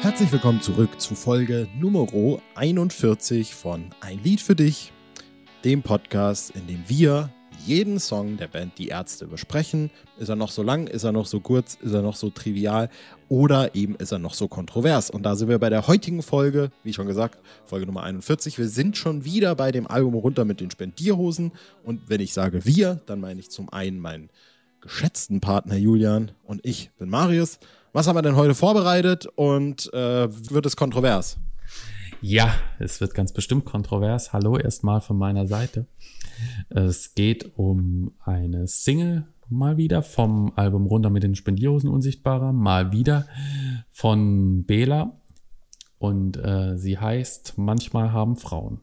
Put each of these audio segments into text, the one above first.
Herzlich willkommen zurück zu Folge Nummer 41 von Ein Lied für dich, dem Podcast, in dem wir jeden Song der Band Die Ärzte besprechen. Ist er noch so lang, ist er noch so kurz, ist er noch so trivial oder eben ist er noch so kontrovers. Und da sind wir bei der heutigen Folge, wie schon gesagt, Folge Nummer 41. Wir sind schon wieder bei dem Album runter mit den Spendierhosen. Und wenn ich sage wir, dann meine ich zum einen meinen geschätzten Partner Julian und ich bin Marius. Was haben wir denn heute vorbereitet und äh, wird es kontrovers? Ja, es wird ganz bestimmt kontrovers. Hallo erstmal von meiner Seite. Es geht um eine Single mal wieder vom Album Runter mit den Spendierhosen Unsichtbarer, mal wieder von Bela. Und äh, sie heißt Manchmal haben Frauen.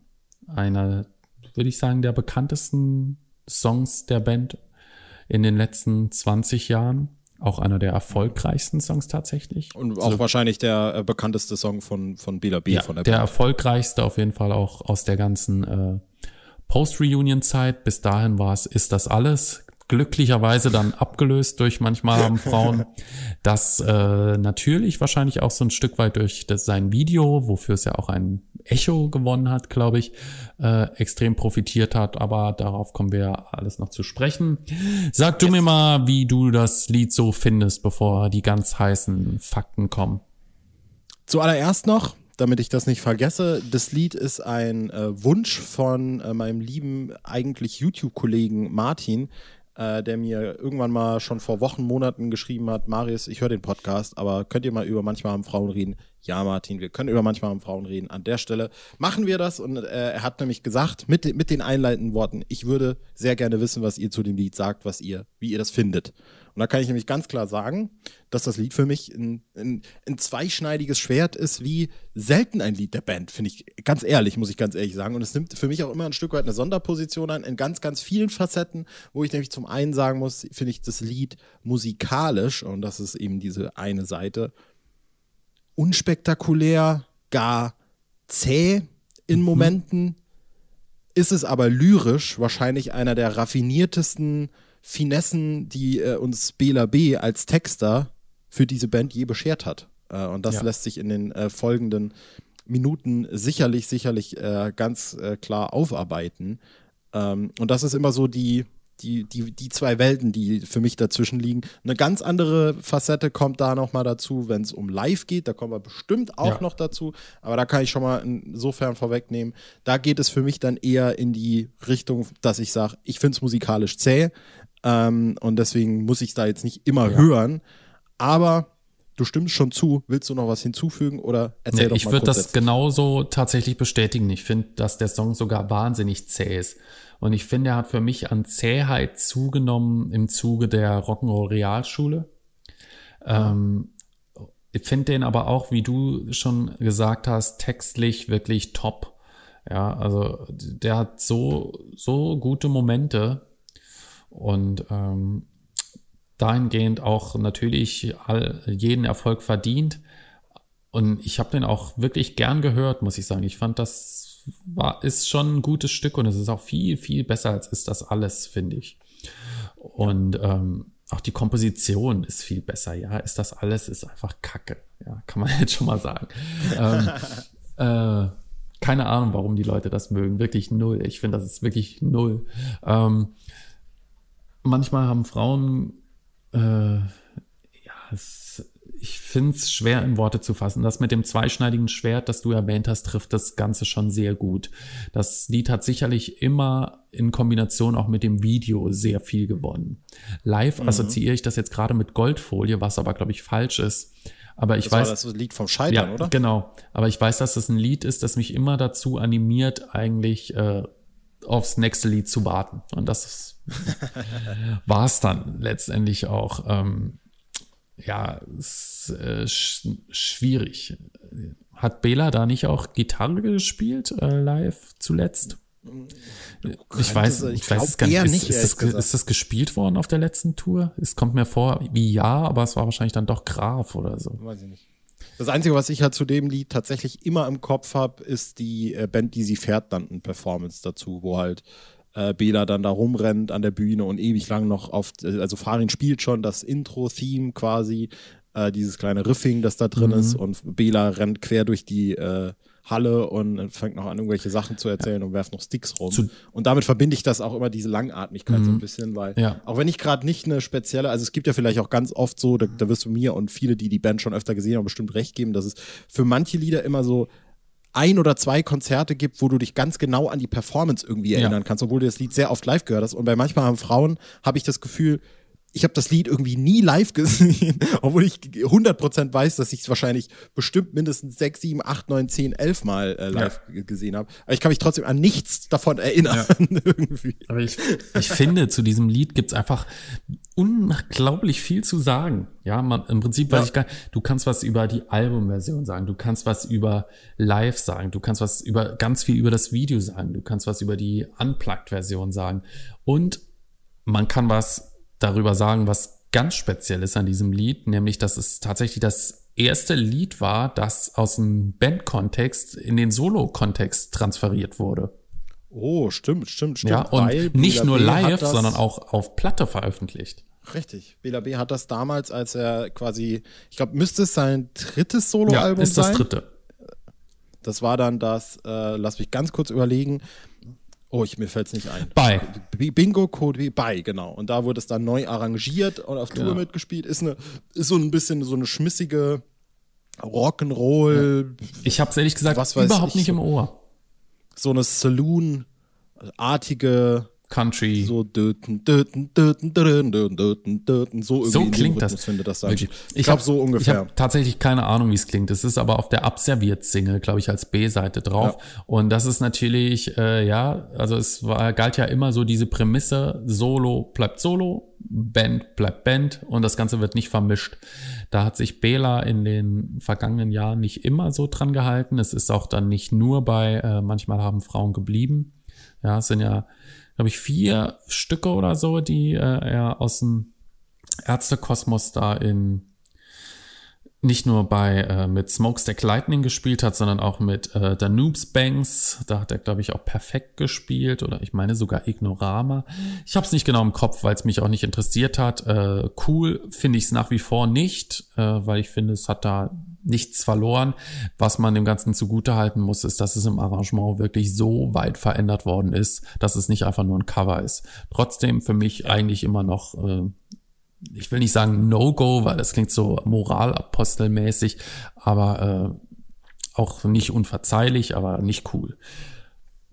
Einer, würde ich sagen, der bekanntesten Songs der Band in den letzten 20 Jahren. Auch einer der erfolgreichsten Songs tatsächlich. Und auch also, wahrscheinlich der äh, bekannteste Song von, von Bela B. Ja, von der, der erfolgreichste auf jeden Fall auch aus der ganzen äh, Post-Reunion-Zeit. Bis dahin war es Ist das alles? glücklicherweise dann abgelöst durch manchmal haben Frauen das äh, natürlich wahrscheinlich auch so ein Stück weit durch das, sein Video, wofür es ja auch ein Echo gewonnen hat, glaube ich, äh, extrem profitiert hat. Aber darauf kommen wir alles noch zu sprechen. Sag du yes. mir mal, wie du das Lied so findest, bevor die ganz heißen Fakten kommen. Zuallererst noch, damit ich das nicht vergesse, das Lied ist ein äh, Wunsch von äh, meinem lieben eigentlich YouTube-Kollegen Martin, äh, der mir irgendwann mal schon vor Wochen, Monaten geschrieben hat, Marius, ich höre den Podcast, aber könnt ihr mal über manchmal haben Frauen reden? Ja, Martin, wir können über manchmal haben Frauen reden. An der Stelle machen wir das und äh, er hat nämlich gesagt, mit, mit den einleitenden Worten, ich würde sehr gerne wissen, was ihr zu dem Lied sagt, was ihr, wie ihr das findet. Und da kann ich nämlich ganz klar sagen, dass das Lied für mich ein, ein, ein zweischneidiges Schwert ist, wie selten ein Lied der Band, finde ich ganz ehrlich, muss ich ganz ehrlich sagen. Und es nimmt für mich auch immer ein Stück weit eine Sonderposition an, in ganz, ganz vielen Facetten, wo ich nämlich zum einen sagen muss, finde ich das Lied musikalisch, und das ist eben diese eine Seite, unspektakulär, gar zäh in mhm. Momenten. Mhm. Ist es aber lyrisch wahrscheinlich einer der raffiniertesten Finessen, die äh, uns Bela B. als Texter für diese Band je beschert hat. Äh, und das ja. lässt sich in den äh, folgenden Minuten sicherlich, sicherlich äh, ganz äh, klar aufarbeiten. Ähm, und das ist immer so die, die, die, die zwei Welten, die für mich dazwischen liegen. Eine ganz andere Facette kommt da nochmal dazu, wenn es um Live geht. Da kommen wir bestimmt auch ja. noch dazu. Aber da kann ich schon mal insofern vorwegnehmen. Da geht es für mich dann eher in die Richtung, dass ich sage, ich finde es musikalisch zäh. Ähm, und deswegen muss ich es da jetzt nicht immer ja. hören. Aber du stimmst schon zu. Willst du noch was hinzufügen oder erzähl nee, doch Ich würde das genauso tatsächlich bestätigen. Ich finde, dass der Song sogar wahnsinnig zäh ist. Und ich finde, er hat für mich an Zähheit zugenommen im Zuge der Rock'n'Roll Realschule. Ähm, ich finde den aber auch, wie du schon gesagt hast, textlich wirklich top. Ja, also der hat so, so gute Momente, und ähm, dahingehend auch natürlich all, jeden Erfolg verdient. Und ich habe den auch wirklich gern gehört, muss ich sagen. Ich fand, das war, ist schon ein gutes Stück und es ist auch viel, viel besser als ist das alles, finde ich. Und ähm, auch die Komposition ist viel besser. Ja, ist das alles, ist einfach Kacke. Ja, kann man jetzt schon mal sagen. ähm, äh, keine Ahnung, warum die Leute das mögen. Wirklich null. Ich finde, das ist wirklich null. Ähm, manchmal haben Frauen, äh, ja, es, ich finde es schwer in Worte zu fassen. Das mit dem zweischneidigen Schwert, das du erwähnt hast, trifft das Ganze schon sehr gut. Das Lied hat sicherlich immer in Kombination auch mit dem Video sehr viel gewonnen. Live mhm. assoziiere ich das jetzt gerade mit Goldfolie, was aber, glaube ich, falsch ist. Aber ich das weiß. War das Lied vom Scheitern, ja, oder? Genau. Aber ich weiß, dass das ein Lied ist, das mich immer dazu animiert, eigentlich äh, aufs nächste Lied zu warten. Und das war es dann letztendlich auch. Ähm, ja, ist, äh, sch schwierig. Hat Bela da nicht auch Gitarre gespielt äh, live zuletzt? Ich weiß, ich, ich weiß es gar nicht. Ist, nicht ist, das, ist, das, gespielt worden auf der letzten Tour? Es kommt mir vor wie ja, aber es war wahrscheinlich dann doch Graf oder so. Weiß ich nicht. Das Einzige, was ich halt zu dem Lied tatsächlich immer im Kopf habe, ist die äh, Band, die sie fährt, dann ein Performance dazu, wo halt äh, Bela dann da rumrennt an der Bühne und ewig lang noch auf, also Farin spielt schon das Intro-Theme quasi äh, dieses kleine Riffing, das da drin Mhm. ist und Bela rennt quer durch die äh, Halle und fängt noch an, irgendwelche Sachen zu erzählen und werft noch Sticks rum. Zu- und damit verbinde ich das auch immer, diese Langatmigkeit so ein bisschen, weil Mhm. Ja. auch wenn ich gerade nicht eine spezielle, also es gibt ja vielleicht auch ganz oft so, da, da wirst du mir und viele, die die Band schon öfter gesehen haben, bestimmt recht geben, dass es für manche Lieder immer so ein oder zwei Konzerte gibt, wo du dich ganz genau an die Performance irgendwie Ja. erinnern kannst, obwohl du das Lied sehr oft live gehört hast. Und bei manchmal haben Frauen, habe ich das Gefühl, ich habe das Lied irgendwie nie live gesehen, obwohl ich 100% weiß, dass ich es wahrscheinlich bestimmt mindestens 6, 7, 8, 9, 10, 11 Mal äh, live g- gesehen habe. Aber ich kann mich trotzdem an nichts davon erinnern. irgendwie. Aber ich, ich finde, zu diesem Lied gibt's einfach unglaublich viel zu sagen. Ja, man, im Prinzip weiß Ja. ich gar du kannst was über die Albumversion sagen, du kannst was über Live sagen, du kannst was über ganz viel über das Video sagen, du kannst was über die Unplugged-Version sagen. Und man kann was darüber sagen, was ganz speziell ist an diesem Lied, nämlich, dass es tatsächlich das erste Lied war, das aus dem Band-Kontext in den Solo-Kontext transferiert wurde. Oh, stimmt, stimmt, stimmt. Ja, und nicht Bela nur live, sondern auch auf Platte veröffentlicht. Richtig. Bela B. hat das damals, als er quasi, ich glaube, müsste es sein drittes Soloalbum ist das sein. dritte. Das war dann das, äh, lass mich ganz kurz überlegen. Oh, ich, mir fällt's nicht ein. Bei. Bingo Code B bei, genau. Und da wurde es dann neu arrangiert und auf Tour Ja. mitgespielt. Ist, eine, ist so ein bisschen so eine schmissige Rock'n'Roll, Ich habe ehrlich gesagt überhaupt ich. nicht im Ohr. so eine Saloon-artige, Country. so döten, döten, döten, döten, döten, döten, döten, so irgendwie So klingt das. Rhythmus das dann. Wirklich. Ich glaube hab- so Ich ungefähr. habe tatsächlich keine Ahnung, wie es klingt. Es ist aber auf der Abserviert-Single, glaube ich, als B-Seite drauf. Und das ist natürlich, äh, ja, also es war, galt ja immer so diese Prämisse, Solo bleibt Solo, Band bleibt Band und das Ganze wird nicht vermischt. Da hat sich Bela in den vergangenen Jahren nicht immer so dran gehalten. Es ist auch dann nicht nur bei, äh, manchmal haben Frauen geblieben. Ja, es sind ja, glaube ich, vier Stücke oder so, die äh, er aus dem Ärztekosmos da in nicht nur bei äh, mit Smokestack Lightning gespielt hat, sondern auch mit äh, Danube's Banks. Da hat er, glaube ich, auch perfekt gespielt oder ich meine sogar Ignorama. Ich habe es nicht genau im Kopf, weil es mich auch nicht interessiert hat. Äh, cool finde ich es nach wie vor nicht, äh, weil ich finde, es hat da nichts verloren. Was man dem Ganzen zugutehalten muss, ist, dass es im Arrangement wirklich so weit verändert worden ist, dass es nicht einfach nur ein Cover ist. Trotzdem für mich eigentlich immer noch äh, ich will nicht sagen No-Go, weil das klingt so moralapostelmäßig, aber äh, auch nicht unverzeihlich, aber nicht cool.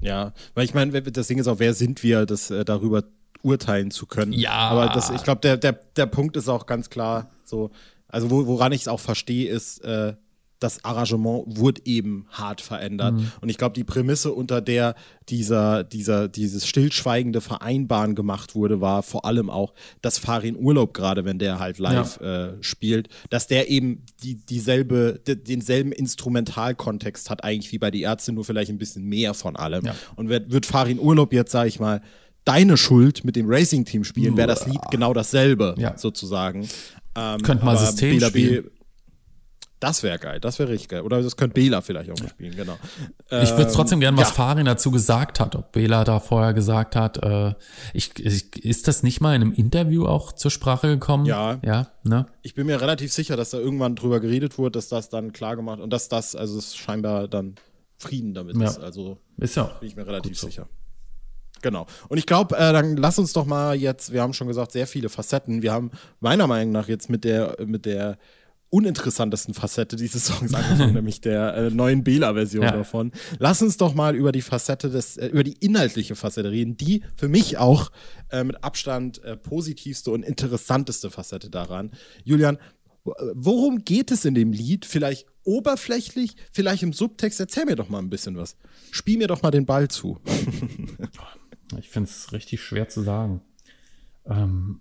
Ja, weil ich meine, das Ding ist auch, wer sind wir, das äh, darüber urteilen zu können. Ja. Aber das, ich glaube, der, der, der Punkt ist auch ganz klar so, also wo, woran ich es auch verstehe, ist, äh, das Arrangement wurde eben hart verändert. Und ich glaube, die Prämisse, unter der dieser, dieser, dieses stillschweigende Vereinbaren gemacht wurde, war vor allem auch, dass Farin Urlaub, gerade wenn der halt live äh, spielt, dass der eben die, dieselbe, de, denselben Instrumentalkontext hat, eigentlich wie bei die Ärzte, nur vielleicht ein bisschen mehr von allem. Ja. Und wird, wird Farin Urlaub jetzt, sag ich mal, deine Schuld mit dem Racing-Team spielen, wäre das Lied genau dasselbe, Ja. sozusagen. Ähm, Könnte mal System Bela B- spielen. Das wäre geil, das wäre richtig geil. Oder das könnte Bela vielleicht auch mal spielen, genau. Ich würde trotzdem gern, was ja. Farin dazu gesagt hat, ob Bela da vorher gesagt hat. Äh, ich, ich, ist das nicht mal in einem Interview auch zur Sprache gekommen? Ja. Ja, ne? Ich bin mir relativ sicher, dass da irgendwann drüber geredet wurde, dass das dann klar gemacht und dass das, also es scheinbar dann Frieden damit Ja. ist. Also Ist ja bin ich mir relativ so. sicher. Genau. Und ich glaube, äh, dann lass uns doch mal jetzt, wir haben schon gesagt, sehr viele Facetten. Wir haben meiner Meinung nach jetzt mit der, mit der uninteressantesten Facette dieses Songs angefangen, nämlich der äh, neuen Bela-Version Ja. davon. Lass uns doch mal über die Facette des, äh, über die inhaltliche Facette reden, die für mich auch äh, mit Abstand äh, positivste und interessanteste Facette daran. Julian, äh, worum geht es in dem Lied? Vielleicht oberflächlich, vielleicht im Subtext? Erzähl mir doch mal ein bisschen was. Spiel mir doch mal den Ball zu. Ich finde es richtig schwer zu sagen. Ähm,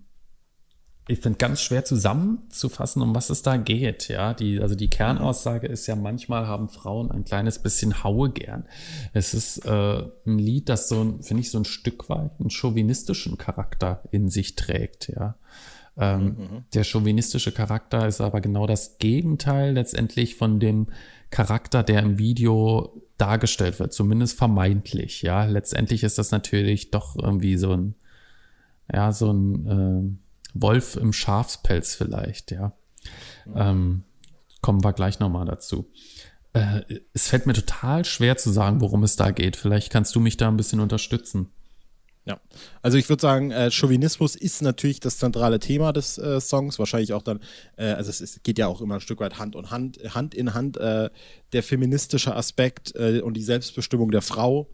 ich finde ganz schwer zusammenzufassen, um was es da geht. Ja, die, also die Kernaussage ist ja, manchmal haben Frauen ein kleines bisschen Haue gern. Es ist äh, ein Lied, das so, ein- finde ich, so ein Stück weit einen chauvinistischen Charakter in sich trägt. Ja. Ähm, Der chauvinistische Charakter ist aber genau das Gegenteil letztendlich von dem Charakter, der im Video dargestellt wird, zumindest vermeintlich. Ja, letztendlich ist das natürlich doch irgendwie so ein, ja, so ein ähm, Wolf im Schafspelz vielleicht. Ja, Ähm, kommen wir gleich nochmal dazu. Äh, es fällt mir total schwer zu sagen, worum es da geht. Vielleicht kannst du mich da ein bisschen unterstützen. Ja, also ich würde sagen, äh, Chauvinismus ist natürlich das zentrale Thema des äh, Songs. Wahrscheinlich auch dann, äh, also es ist, geht ja auch immer ein Stück weit Hand und Hand, Hand in Hand, äh, der feministische Aspekt äh, und die Selbstbestimmung der Frau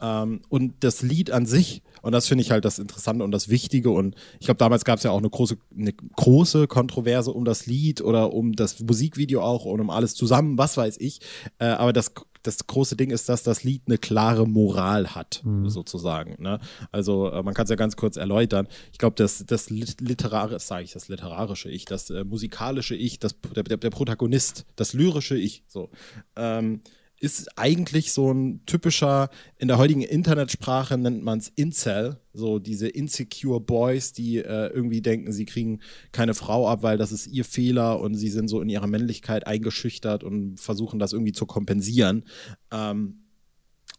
ähm, und das Lied an sich. Und das finde ich halt das Interessante und das Wichtige. Und ich glaube, damals gab es ja auch eine große, eine große Kontroverse um das Lied oder um das Musikvideo auch und um alles zusammen, was weiß ich. Äh, aber das das große Ding ist, dass das Lied eine klare Moral hat, mhm. sozusagen. Ne? Also äh, man kann es ja ganz kurz erläutern. Ich glaube, das, das literarische, sage ich, das literarische Ich, das äh, musikalische Ich, das, der, der, Protagonist, das lyrische Ich, so. Ähm, ist eigentlich so ein typischer, in der heutigen Internetsprache nennt man es Incel, so diese insecure Boys, die äh, irgendwie denken, sie kriegen keine Frau ab, weil das ist ihr Fehler und sie sind so in ihrer Männlichkeit eingeschüchtert und versuchen das irgendwie zu kompensieren. Ähm,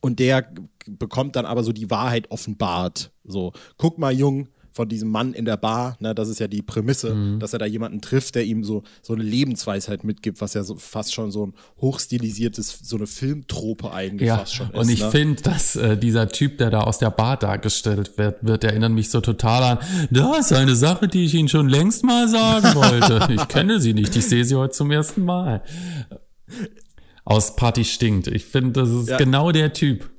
und der bekommt dann aber so die Wahrheit offenbart. So, guck mal, Jung, von diesem Mann in der Bar. Ne? Das ist ja die Prämisse, mhm. dass er da jemanden trifft, der ihm so, so eine Lebensweisheit mitgibt, was ja so fast schon so ein hochstilisiertes, so eine Filmtrope eigentlich ja, fast schon ist. Und ich ne? finde, dass äh, dieser Typ, der da aus der Bar dargestellt wird, wird, erinnert mich so total an, da ist eine Sache, die ich Ihnen schon längst mal sagen wollte. ich kenne sie nicht, ich sehe sie heute zum ersten Mal. Aus Party stinkt. Ich finde, das ist ja. genau der Typ.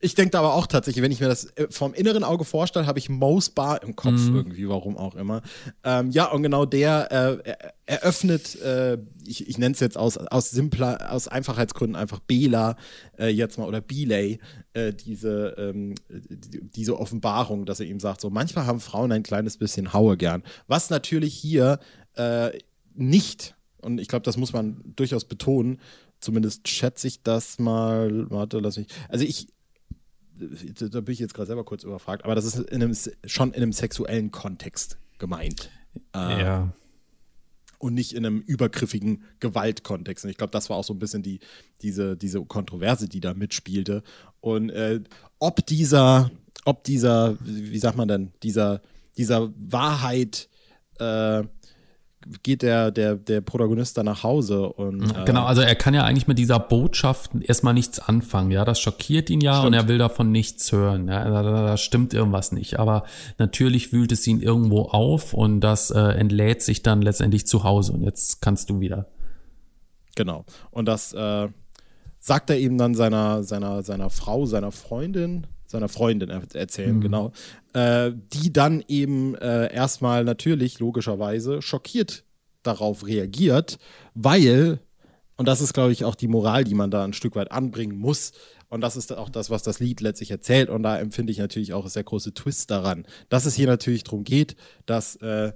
Ich denke aber auch tatsächlich, wenn ich mir das äh, vom inneren Auge vorstelle, habe ich Mose Bar im Kopf mhm. irgendwie, warum auch immer. Ähm, ja, und genau der äh, eröffnet, äh, ich, ich nenne es jetzt aus, aus simpler, aus Einfachheitsgründen einfach Bela äh, jetzt mal oder Belay, äh, diese, ähm, diese Offenbarung, dass er ihm sagt, so manchmal haben Frauen ein kleines bisschen Haue gern. Was natürlich hier äh, nicht, und ich glaube, das muss man durchaus betonen, zumindest schätze ich das mal, warte, lass mich, also ich, da bin ich jetzt gerade selber kurz überfragt, aber das ist in einem, schon in einem sexuellen Kontext gemeint. Äh, ja. Und nicht in einem übergriffigen Gewaltkontext. Und ich glaube, das war auch so ein bisschen die, diese, diese Kontroverse, die da mitspielte. Und äh, ob dieser, ob dieser, wie sagt man denn, dieser, dieser Wahrheit äh, geht der, der, der Protagonist dann nach Hause und. Äh, genau, also er kann ja eigentlich mit dieser Botschaft erstmal nichts anfangen, ja. Das schockiert ihn ja stimmt. und er will davon nichts hören. Ja? Da, da, da, stimmt irgendwas nicht. Aber natürlich wühlt es ihn irgendwo auf und das äh, entlädt sich dann letztendlich zu Hause. Und jetzt kannst du wieder. Genau. Und das äh, sagt er eben dann seiner, seiner, seiner Frau, seiner Freundin, seiner Freundin erzählen, mhm. genau, äh, die dann eben äh, erstmal natürlich logischerweise schockiert darauf reagiert, weil, und das ist, glaube ich, auch die Moral, die man da ein Stück weit anbringen muss, und das ist auch das, was das Lied letztlich erzählt, und da empfinde ich natürlich auch sehr große Twist daran, dass es hier natürlich darum geht, dass äh,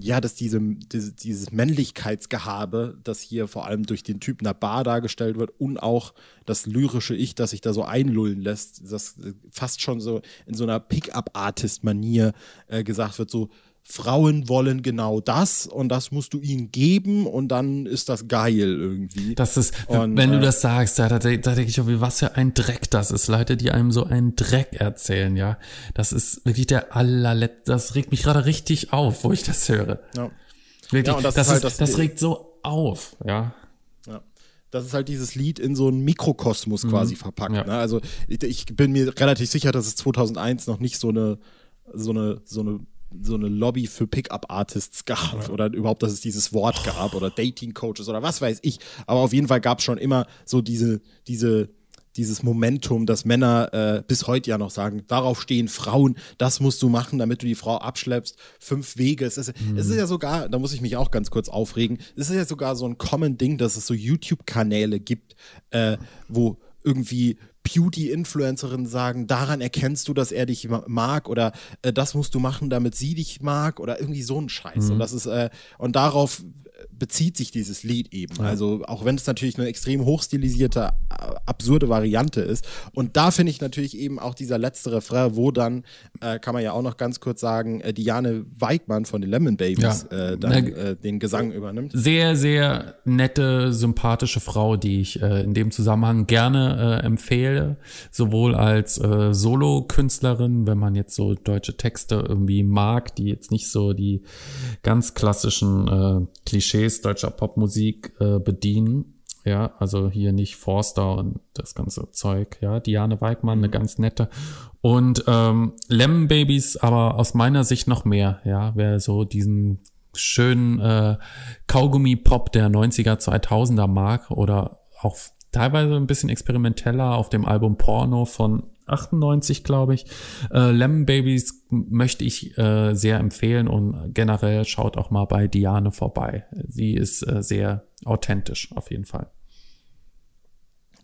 ja, dass diese, diese, dieses Männlichkeitsgehabe, das hier vor allem durch den Typ einer Bar dargestellt wird und auch das lyrische Ich, das sich da so einlullen lässt, das fast schon so in so einer Pickup-Artist-Manier äh, gesagt wird, so Frauen wollen genau das und das musst du ihnen geben und dann ist das geil irgendwie. Das ist, und, wenn äh, du das sagst, da, da, da denke ich auch, was für ein Dreck das ist. Leute, die einem so einen Dreck erzählen, ja. Das ist wirklich der allerletzte, das regt mich gerade richtig auf, wo ich das höre. Ja. Wirklich, ja, und das, das, ist halt das, das regt so auf, ja. Ja das ist halt dieses Lied in so einen Mikrokosmos mhm. quasi verpackt. Ja. Ne? Also ich, ich, bin mir relativ sicher, dass es 2001 noch nicht so eine so eine so eine so eine Lobby für Pickup-Artists gab oder überhaupt, dass es dieses Wort gab oder Dating-Coaches oder was weiß ich. Aber auf jeden Fall gab es schon immer so diese, diese, dieses Momentum, dass Männer äh, bis heute ja noch sagen, darauf stehen Frauen, das musst du machen, damit du die Frau abschleppst. Fünf Wege. Es ist, mhm. es ist ja sogar, da muss ich mich auch ganz kurz aufregen, es ist ja sogar so ein Common Ding, dass es so YouTube-Kanäle gibt, äh, wo irgendwie Beauty-Influencerinnen sagen, daran erkennst du, dass er dich mag oder äh, das musst du machen, damit sie dich mag oder irgendwie so ein Scheiß. Mhm. Und das ist, äh, und darauf bezieht sich dieses Lied eben. Ja. Also auch wenn es natürlich eine extrem hochstilisierte, absurde Variante ist. Und da finde ich natürlich eben auch dieser letzte Refrain, wo dann, äh, kann man ja auch noch ganz kurz sagen, äh, Diane Weigmann von den Lemon Babies ja. äh, dann äh, den Gesang übernimmt. Sehr, sehr nette, sympathische Frau, die ich äh, in dem Zusammenhang gerne äh, empfehle. Sowohl als äh, Solo-Künstlerin, wenn man jetzt so deutsche Texte irgendwie mag, die jetzt nicht so die ganz klassischen äh, Klischees deutscher Popmusik äh, bedienen. Ja, also hier nicht Forster und das ganze Zeug. Ja, Diane Weigmann, eine mhm. ganz nette. Und ähm, Lemon Babies, aber aus meiner Sicht noch mehr. Ja, wer so diesen schönen äh, Kaugummi-Pop der 90er, 2000er mag oder auch teilweise ein bisschen experimenteller auf dem Album Porno von 98, glaube ich. Äh, Lemon Babies möchte ich äh, sehr empfehlen und generell schaut auch mal bei Diane vorbei. Sie ist äh, sehr authentisch auf jeden Fall.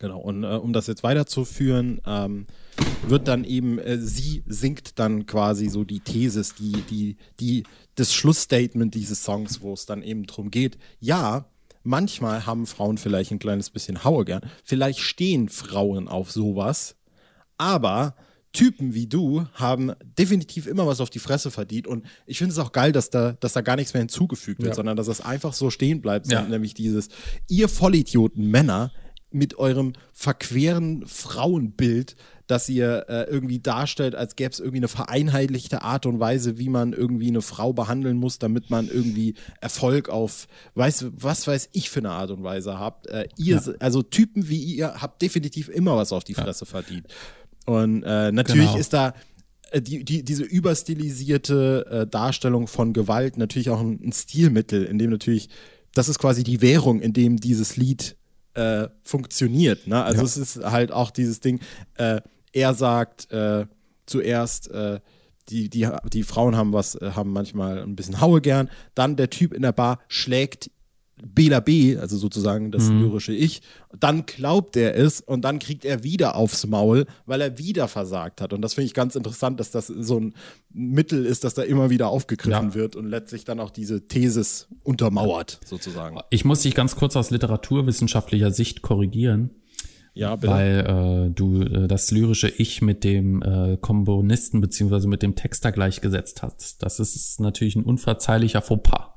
Genau, und äh, um das jetzt weiterzuführen, ähm, wird dann eben, äh, sie singt dann quasi so die Thesis, die, die, die, das Schlussstatement dieses Songs, wo es dann eben drum geht, ja, manchmal haben Frauen vielleicht ein kleines bisschen Haue gern, vielleicht stehen Frauen auf sowas, aber Typen wie du haben definitiv immer was auf die Fresse verdient. Und ich finde es auch geil, dass da, dass da gar nichts mehr hinzugefügt wird, ja. sondern dass das einfach so stehen bleibt. Ja. Nämlich dieses, ihr Vollidioten Männer mit eurem verqueren Frauenbild, das ihr äh, irgendwie darstellt, als gäbe es irgendwie eine vereinheitlichte Art und Weise, wie man irgendwie eine Frau behandeln muss, damit man irgendwie Erfolg auf, weiß, was weiß ich für eine Art und Weise habt. Äh, ihr, ja. also Typen wie ihr, habt definitiv immer was auf die Fresse verdient. Und äh, natürlich genau. ist da äh, die, die, diese überstilisierte äh, Darstellung von Gewalt natürlich auch ein, ein, Stilmittel, in dem natürlich, das ist quasi die Währung, in dem dieses Lied äh, funktioniert. Ne? Also ja. es ist halt auch dieses Ding, äh, er sagt äh, zuerst, die, die, die Frauen haben was, haben manchmal ein bisschen Haue gern, dann der Typ in der Bar schlägt Bela B, also sozusagen das mhm. lyrische Ich, dann glaubt er es und dann kriegt er wieder aufs Maul, weil er wieder versagt hat. Und das finde ich ganz interessant, dass das so ein Mittel ist, das da immer wieder aufgegriffen ja. wird und letztlich dann auch diese Thesis untermauert, sozusagen. Ich muss dich ganz kurz aus literaturwissenschaftlicher Sicht korrigieren. Ja, bitte. Weil äh, du äh, das lyrische Ich mit dem äh, Komponisten beziehungsweise mit dem Texter gleichgesetzt hast. Das ist natürlich ein unverzeihlicher Fauxpas.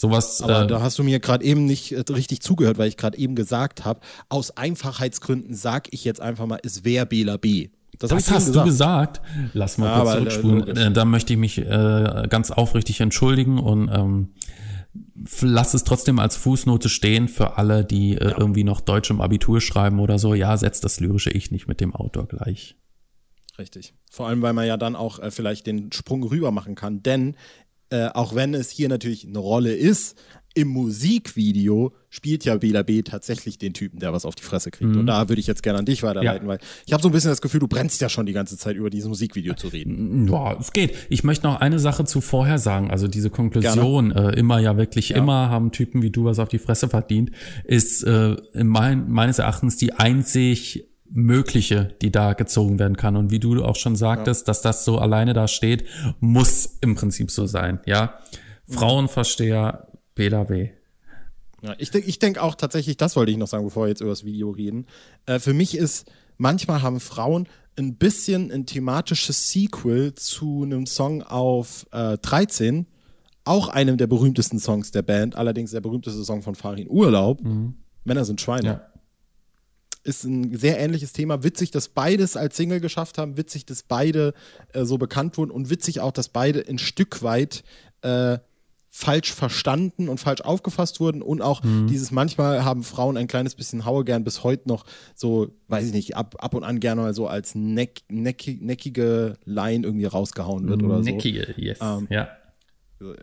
Sowas. Aber äh, da hast du mir gerade eben nicht äh, richtig zugehört, weil ich gerade eben gesagt habe, aus Einfachheitsgründen sag ich jetzt einfach mal, es wäre Bela B. Das, das hast gesagt. du gesagt. Lass mal kurz äh, zurückspulen. Äh, da möchte ich mich äh, ganz aufrichtig entschuldigen und ähm, lass es trotzdem als Fußnote stehen für alle, die äh, ja. irgendwie noch Deutsch im Abitur schreiben oder so. Ja, setzt das lyrische Ich nicht mit dem Autor gleich. Richtig. Vor allem, weil man ja dann auch äh, vielleicht den Sprung rüber machen kann. Denn äh, auch wenn es hier natürlich eine Rolle ist, im Musikvideo spielt ja Bela B tatsächlich den Typen, der was auf die Fresse kriegt. Mhm. Und da würde ich jetzt gerne an dich weiterleiten, ja. weil ich habe so ein bisschen das Gefühl, du brennst ja schon die ganze Zeit über dieses Musikvideo zu reden. Ja, es geht. Ich möchte noch eine Sache zu vorher sagen. Also diese Konklusion, äh, immer ja wirklich ja. immer haben Typen wie du was auf die Fresse verdient, ist äh, mein, meines Erachtens die einzig mögliche, die da gezogen werden kann. Und wie du auch schon sagtest, ja. dass das so alleine da steht, muss im Prinzip so sein, ja. Frauenversteher, BLAW. Ja, ich denke ich denk auch tatsächlich, das wollte ich noch sagen, bevor wir jetzt über das Video reden. Äh, für mich ist, manchmal haben Frauen ein bisschen ein thematisches Sequel zu einem Song auf äh, 13, auch einem der berühmtesten Songs der Band, allerdings der berühmteste Song von Farin Urlaub. Mhm. Männer sind Schweine. Ja ist ein sehr ähnliches Thema. Witzig, dass beides als Single geschafft haben, witzig, dass beide äh, so bekannt wurden und witzig auch, dass beide ein Stück weit äh, falsch verstanden und falsch aufgefasst wurden und auch mhm. dieses manchmal haben Frauen ein kleines bisschen Haue gern bis heute noch so, weiß ich nicht, ab, ab und an gerne mal so als neck, neck, neckige Line irgendwie rausgehauen wird oder neckige, so. Neckige, yes. Ähm, ja.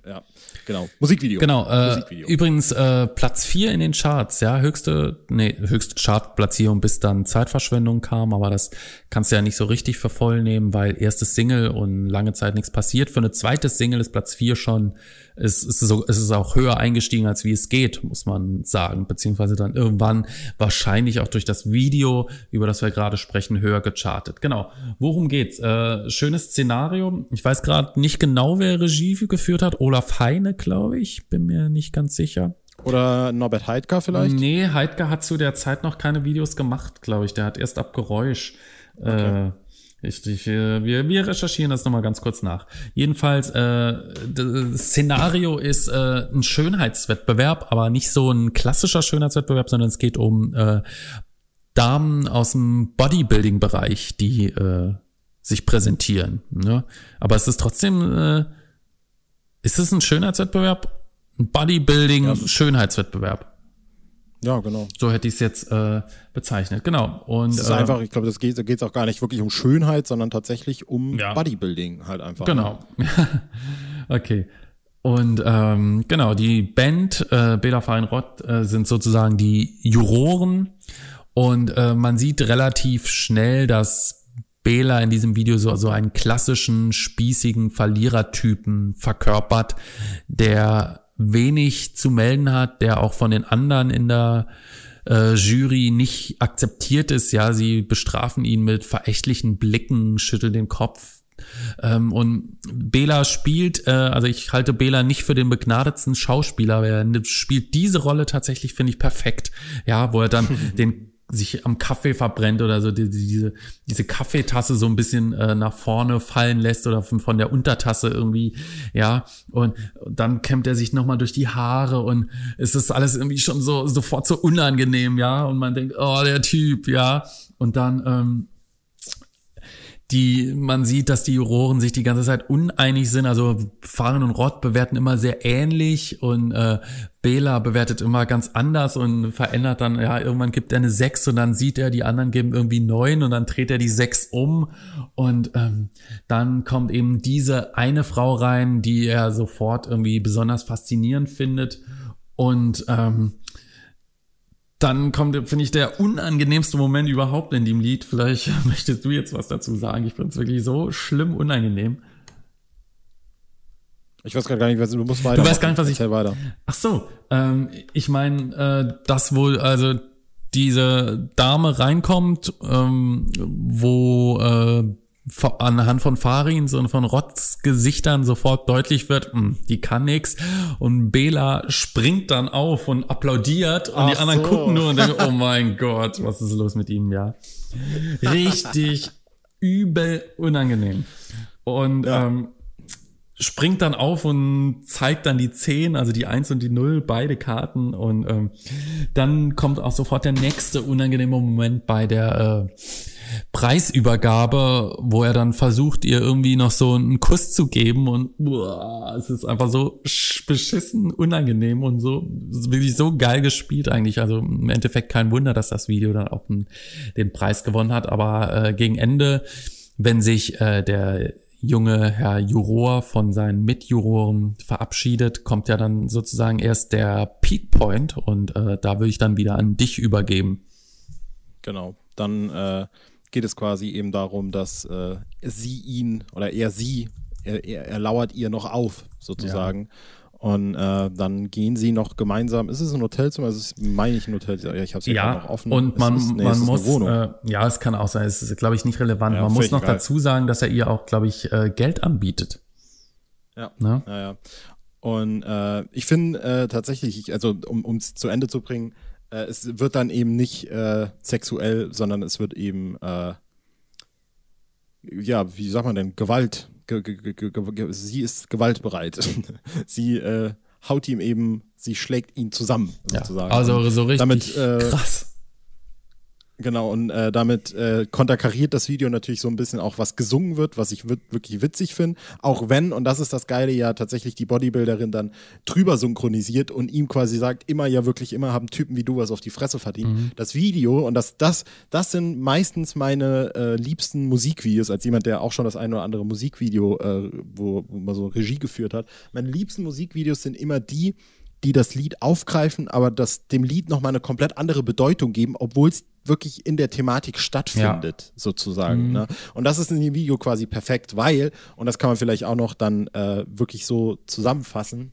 Ja, genau. Musikvideo. Genau. Äh, Musikvideo. Übrigens äh, Platz 4 in den Charts, ja, höchste, nee, höchste Chartplatzierung, bis dann Zeitverschwendung kam, aber das kannst du ja nicht so richtig für voll nehmen, weil erstes Single und lange Zeit nichts passiert. Für eine zweite Single ist Platz 4 schon es ist, so, es ist auch höher eingestiegen, als wie es geht, muss man sagen. Beziehungsweise dann irgendwann wahrscheinlich auch durch das Video, über das wir gerade sprechen, höher gechartet. Genau. Worum geht's? Äh, schönes Szenario. Ich weiß gerade nicht genau, wer Regie geführt hat. Olaf Heine, glaube ich, bin mir nicht ganz sicher. Oder Norbert Heidgar vielleicht? Nee, Heidgar hat zu der Zeit noch keine Videos gemacht, glaube ich. Der hat erst ab Geräusch. Okay. Äh, ich, ich, wir, wir recherchieren das nochmal ganz kurz nach. Jedenfalls, äh, das Szenario ist äh, ein Schönheitswettbewerb, aber nicht so ein klassischer Schönheitswettbewerb, sondern es geht um äh, Damen aus dem Bodybuilding-Bereich, die äh, sich präsentieren. Ne? Aber es ist trotzdem, äh, ist es ein Schönheitswettbewerb? Ein Bodybuilding-Schönheitswettbewerb. Ja, genau. So hätte ich es jetzt äh, bezeichnet. Genau. Und es ist äh, einfach, ich glaube, das geht, da geht es auch gar nicht wirklich um Schönheit, sondern tatsächlich um ja. Bodybuilding halt einfach. Genau. Ne? okay. Und ähm, genau, die Band äh, Bela Feinrott äh, sind sozusagen die Juroren und äh, man sieht relativ schnell, dass Bela in diesem Video so, so einen klassischen, spießigen Verlierertypen verkörpert, der wenig zu melden hat, der auch von den anderen in der äh, Jury nicht akzeptiert ist. Ja, sie bestrafen ihn mit verächtlichen Blicken, schütteln den Kopf. Ähm, und Bela spielt, äh, also ich halte Bela nicht für den begnadetsten Schauspieler, er spielt diese Rolle tatsächlich, finde ich, perfekt. Ja, wo er dann den sich am Kaffee verbrennt oder so die, diese diese Kaffeetasse so ein bisschen äh, nach vorne fallen lässt oder von, von der Untertasse irgendwie ja. Und dann kämmt er sich noch mal durch die Haare und es ist alles irgendwie schon so sofort so unangenehm ja. Und man denkt oh der Typ ja. Und dann ähm, die man sieht, dass die Juroren sich die ganze Zeit uneinig sind. Also Fahren und Rott bewerten immer sehr ähnlich und äh, Bela bewertet immer ganz anders und verändert dann, ja, irgendwann gibt er eine 6 und dann sieht er, die anderen geben irgendwie 9 und dann dreht er die 6 um und ähm, dann kommt eben diese eine Frau rein, die er sofort irgendwie besonders faszinierend findet und ähm, dann kommt, finde ich, der unangenehmste Moment überhaupt in dem Lied. Vielleicht möchtest du jetzt was dazu sagen. Ich finde es wirklich so schlimm unangenehm. Ich weiß gar nicht, du musst weiter. Du weißt gar nicht, was ich. Weiter. Ach so, ähm, ich meine, äh, das wohl, also diese Dame reinkommt, ähm, wo äh, anhand von Farins und von Rotts Gesichtern sofort deutlich wird, mh, hm, die kann nix. Und Bela springt dann auf und applaudiert und Ach die anderen so. gucken nur und denken, oh mein Gott, was ist los mit ihm, ja. Richtig übel unangenehm. Und ja. ähm, springt dann auf und zeigt dann die 10, also die 1 und die 0, beide Karten. Und ähm, dann kommt auch sofort der nächste unangenehme Moment bei der äh, Preisübergabe, wo er dann versucht, ihr irgendwie noch so einen Kuss zu geben und boah, es ist einfach so beschissen unangenehm und so wirklich so geil gespielt eigentlich. Also im Endeffekt kein Wunder, dass das Video dann auch den Preis gewonnen hat. Aber äh, gegen Ende, wenn sich äh, der junge Herr Juror von seinen Mitjuroren verabschiedet, kommt ja dann sozusagen erst der Peak Point und äh, da würde ich dann wieder an dich übergeben. Genau, dann äh, geht es quasi eben darum, dass äh, sie ihn oder er sie, er, er, er lauert ihr noch auf sozusagen. Ja. Und äh, dann gehen sie noch gemeinsam. Ist es ein Hotelzimmer? Also ist, meine ich ein Hotelzimmer. Ja, ich habe es ja noch offen. Und man, es, nee, man muss, äh, ja, es kann auch sein. Es ist, glaube ich, nicht relevant. Ja, man muss noch egal. dazu sagen, dass er ihr auch, glaube ich, äh, Geld anbietet. Ja. Ne? ja, ja. Und äh, ich finde äh, tatsächlich, also um es zu Ende zu bringen, äh, es wird dann eben nicht äh, sexuell, sondern es wird eben, äh, ja, wie sagt man denn, Gewalt sie ist gewaltbereit. sie äh, haut ihm eben, sie schlägt ihn zusammen, sozusagen. Ja, also so richtig damit, äh, krass. Genau, und äh, damit äh, konterkariert das Video natürlich so ein bisschen auch, was gesungen wird, was ich wirklich witzig finde. Auch wenn, und das ist das Geile, ja tatsächlich die Bodybuilderin dann drüber synchronisiert und ihm quasi sagt, immer ja wirklich, immer haben Typen wie du was auf die Fresse verdient. Mhm. Das Video, und das, das, das sind meistens meine äh, liebsten Musikvideos, als jemand, der auch schon das eine oder andere Musikvideo, äh, wo, wo man so Regie geführt hat. Meine liebsten Musikvideos sind immer die, die das Lied aufgreifen, aber das dem Lied nochmal eine komplett andere Bedeutung geben, obwohl es wirklich in der Thematik stattfindet, ja. sozusagen. Mhm. Ne? Und das ist in dem Video quasi perfekt, weil, und das kann man vielleicht auch noch dann äh, wirklich so zusammenfassen,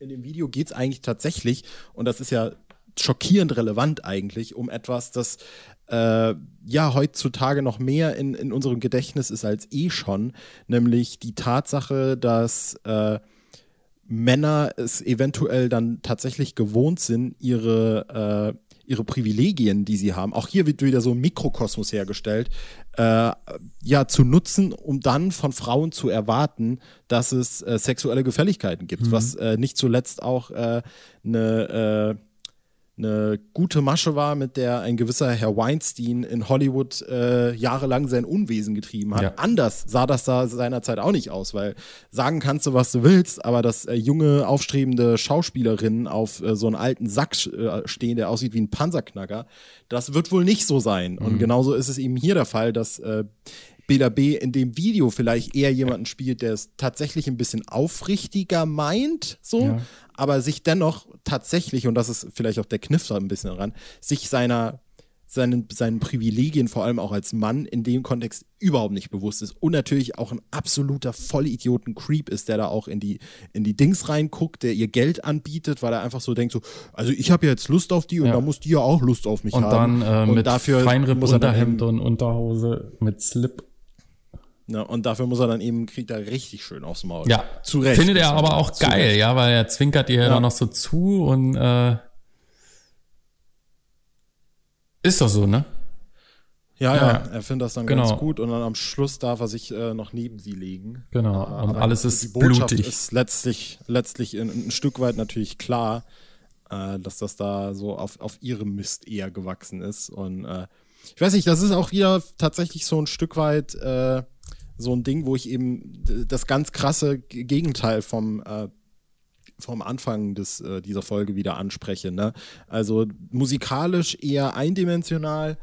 in dem Video geht es eigentlich tatsächlich, und das ist ja schockierend relevant eigentlich, um etwas, das äh, ja heutzutage noch mehr in, in unserem Gedächtnis ist als eh schon, nämlich die Tatsache, dass äh, Männer es eventuell dann tatsächlich gewohnt sind, ihre, äh, ihre Privilegien, die sie haben, auch hier wird wieder so ein Mikrokosmos hergestellt, äh, ja, zu nutzen, um dann von Frauen zu erwarten, dass es äh, sexuelle Gefälligkeiten gibt, mhm. was äh, nicht zuletzt auch äh, eine äh, eine gute Masche war, mit der ein gewisser Herr Weinstein in Hollywood äh, jahrelang sein Unwesen getrieben hat. Ja. Anders sah das da seinerzeit auch nicht aus, weil sagen kannst du, was du willst, aber dass äh, junge, aufstrebende Schauspielerinnen auf äh, so einen alten Sack äh, stehen, der aussieht wie ein Panzerknacker, das wird wohl nicht so sein. Mhm. Und genauso ist es eben hier der Fall, dass äh, Bela B in dem Video vielleicht eher jemanden spielt, der es tatsächlich ein bisschen aufrichtiger meint, so, ja. Aber sich dennoch tatsächlich, und das ist vielleicht auch der Kniff so ein bisschen daran, sich seiner seinen, seinen Privilegien, vor allem auch als Mann, in dem Kontext überhaupt nicht bewusst ist. Und natürlich auch ein absoluter Vollidioten-Creep ist, der da auch in die, in die Dings reinguckt, der ihr Geld anbietet, weil er einfach so denkt: so, also ich habe jetzt Lust auf die und ja. da muss die ja auch Lust auf mich und haben. Dann, äh, und mit dafür Feinripp-Unterhemd und Unterhose mit Slip ja, und dafür muss er dann eben, kriegt er richtig schön aufs Maul. Ja, zu Recht. Findet er aber auch geil, Recht. ja, weil er zwinkert ihr ja. noch so zu und äh, ist doch so, ne? Ja, ja, ja, er findet das dann genau. ganz gut und dann am Schluss darf er sich äh, noch neben sie legen. Genau, äh, und alles ist die Botschaft blutig. ist letztlich, letztlich in, ein Stück weit natürlich klar, äh, dass das da so auf, auf ihrem Mist eher gewachsen ist und äh, ich weiß nicht, das ist auch wieder tatsächlich so ein Stück weit äh, so ein Ding, wo ich eben das ganz krasse Gegenteil vom äh, vom Anfang des, äh, dieser Folge wieder anspreche. Ne? Also musikalisch eher eindimensional,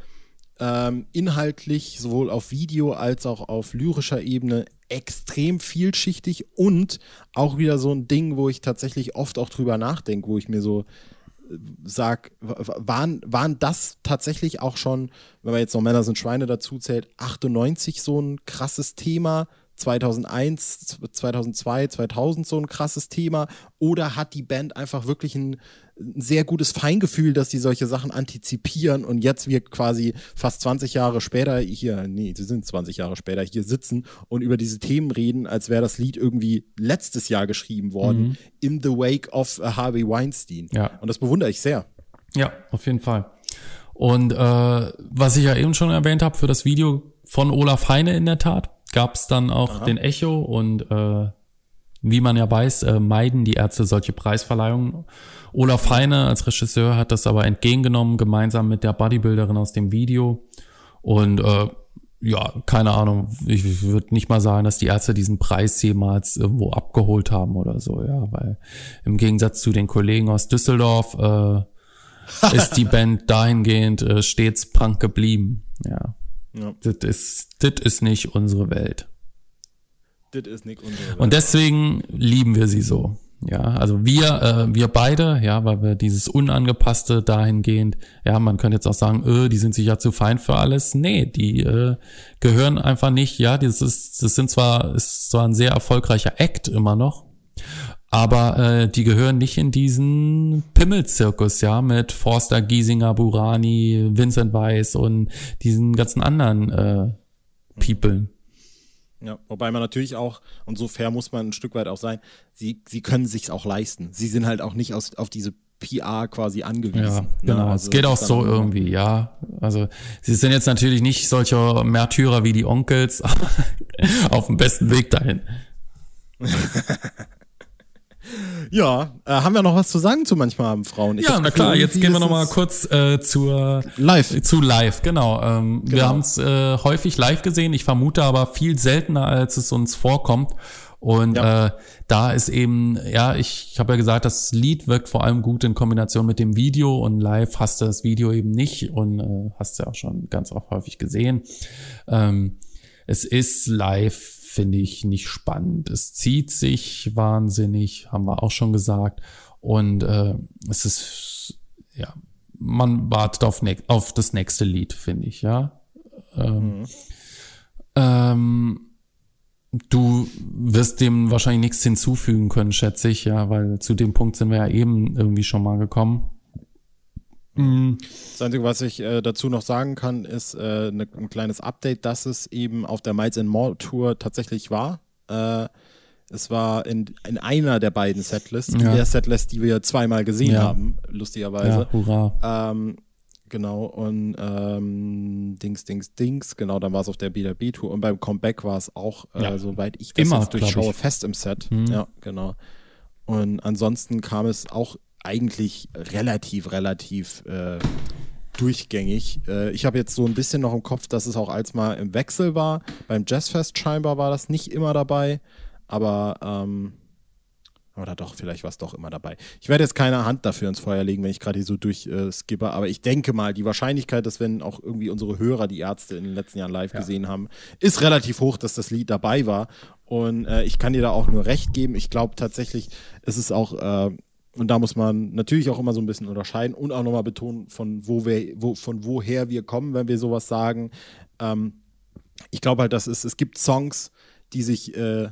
ähm, inhaltlich sowohl auf Video als auch auf lyrischer Ebene extrem vielschichtig und auch wieder so ein Ding, wo ich tatsächlich oft auch drüber nachdenke, wo ich mir so sag, waren, waren das tatsächlich auch schon, wenn man jetzt noch Männer sind Schweine dazu zählt, 98 so ein krasses Thema, 2001, 2002, 2000 so ein krasses Thema? Oder hat die Band einfach wirklich ein, ein, sehr gutes Feingefühl, dass die solche Sachen antizipieren und jetzt wir quasi fast 20 Jahre später hier, nee, sie sind 20 Jahre später hier sitzen und über diese Themen reden, als wäre das Lied irgendwie letztes Jahr geschrieben worden, mhm. in the wake of Harvey Weinstein. Ja. Und das bewundere ich sehr. Ja, auf jeden Fall. Und äh, was ich ja eben schon erwähnt habe für das Video von Olaf Heine in der Tat, gab es dann auch Aha. den Echo und äh, wie man ja weiß, äh, meiden die Ärzte solche Preisverleihungen. Olaf Heine als Regisseur hat das aber entgegengenommen, gemeinsam mit der Bodybuilderin aus dem Video. Und äh, ja, keine Ahnung, ich würde nicht mal sagen, dass die Ärzte diesen Preis jemals irgendwo abgeholt haben oder so, ja, weil im Gegensatz zu den Kollegen aus Düsseldorf äh, ist die Band dahingehend äh, stets Punk geblieben, ja. Ja. Das, ist, das ist nicht unsere Welt. Das ist nicht unsere Welt. Und deswegen lieben wir sie so. Ja, also wir, äh, wir beide, ja, weil wir dieses Unangepasste dahingehend, ja, man könnte jetzt auch sagen, öh, die sind sich ja zu fein für alles. Nee, die äh, gehören einfach nicht, ja, das ist, das sind zwar, ist zwar ein sehr erfolgreicher Act immer noch, aber äh, die gehören nicht in diesen Pimmelzirkus, ja, mit Forster, Giesinger, Burani, Vincent Weiss und diesen ganzen anderen äh, People. Ja, wobei man natürlich auch, und so fair muss man ein Stück weit auch sein, sie, sie können sich auch leisten. Sie sind halt auch nicht aus, auf diese PR quasi angewiesen. Ja, ne? genau. Also es geht auch so irgendwie, ja. Also sie sind jetzt natürlich nicht solcher Märtyrer wie die Onkels, aber auf dem besten Weg dahin. Ja, äh, haben wir noch was zu sagen zu manchmal haben Frauen? Ich ja, na klar, jetzt gehen wir noch mal kurz äh, zur Live. Zu Live, genau. Ähm, genau. Wir haben es äh, häufig live gesehen, ich vermute aber viel seltener, als es uns vorkommt. Und ja. äh, da ist eben, ja, ich, ich habe ja gesagt, das Lied wirkt vor allem gut in Kombination mit dem Video und live hast du das Video eben nicht und äh, hast ja auch schon ganz oft häufig gesehen. Ähm, es ist live finde ich nicht spannend. Es zieht sich wahnsinnig, haben wir auch schon gesagt. Und äh, es ist, ja, man wartet auf, ne auf das nächste Lied, finde ich, ja. Ähm, mhm. ähm, du wirst dem wahrscheinlich nichts hinzufügen können, schätze ich, ja, weil zu dem Punkt sind wir ja eben irgendwie schon mal gekommen. Mhm. Das Einzige, was ich äh, dazu noch sagen kann, ist äh, ne, ein kleines Update, dass es eben auf der Miles and More Tour tatsächlich war. Äh, Es war in, in einer der beiden Setlists, in Ja. der Setlist, die wir zweimal gesehen Ja. haben, lustigerweise. Ja, hurra. Ähm, genau, und ähm, Dings, Dings, Dings, genau, dann war es auf der BDB-Tour und beim Comeback war es auch, äh, Ja. soweit ich das Immer, jetzt durchschaue, ich. fest im Set. Mhm. Ja, genau. Und ansonsten kam es auch eigentlich relativ, relativ äh, durchgängig. Äh, ich habe jetzt so ein bisschen noch im Kopf, dass es auch als mal im Wechsel war. Beim Jazzfest scheinbar war das nicht immer dabei, aber ähm, oder doch, vielleicht war es doch immer dabei. Ich werde jetzt keine Hand dafür ins Feuer legen, wenn ich gerade hier so durchskippe, äh, aber ich denke mal, die Wahrscheinlichkeit, dass wenn auch irgendwie unsere Hörer die Ärzte in den letzten Jahren live gesehen haben, ist relativ hoch, dass das Lied dabei war. Und äh, ich kann dir da auch nur recht geben. Ich glaube tatsächlich, es ist auch, äh, und da muss man natürlich auch immer so ein bisschen unterscheiden und auch nochmal betonen, von wo wir, wo, von woher wir kommen, wenn wir sowas sagen. Ähm, ich glaube halt, dass es, es gibt Songs, die sich äh,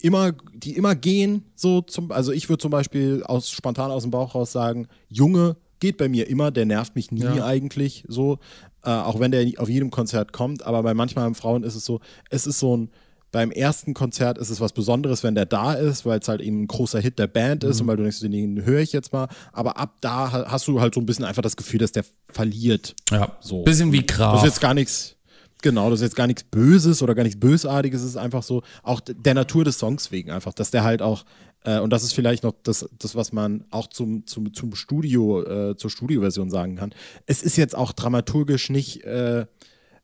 immer, die immer gehen, so zum, also ich würde zum Beispiel aus spontan aus dem Bauch raus sagen, Junge geht bei mir immer, der nervt mich nie Ja. eigentlich so, äh, auch wenn der auf jedem Konzert kommt, aber bei manchmal Frauen ist es so, es ist so ein, beim ersten Konzert ist es was Besonderes, wenn der da ist, weil es halt eben ein großer Hit der Band ist und weil du denkst, den höre ich jetzt mal, aber ab da ha- hast du halt so ein bisschen einfach das Gefühl, dass der verliert. Ja, So. bisschen wie Das Graf. ist jetzt gar nichts, genau, das ist jetzt gar nichts Böses oder gar nichts Bösartiges, es ist einfach so, auch der Natur des Songs wegen einfach, dass der halt auch, äh, und das ist vielleicht noch das, das was man auch zum, zum, zum Studio, äh, zur Studioversion sagen kann. Es ist jetzt auch dramaturgisch nicht, äh,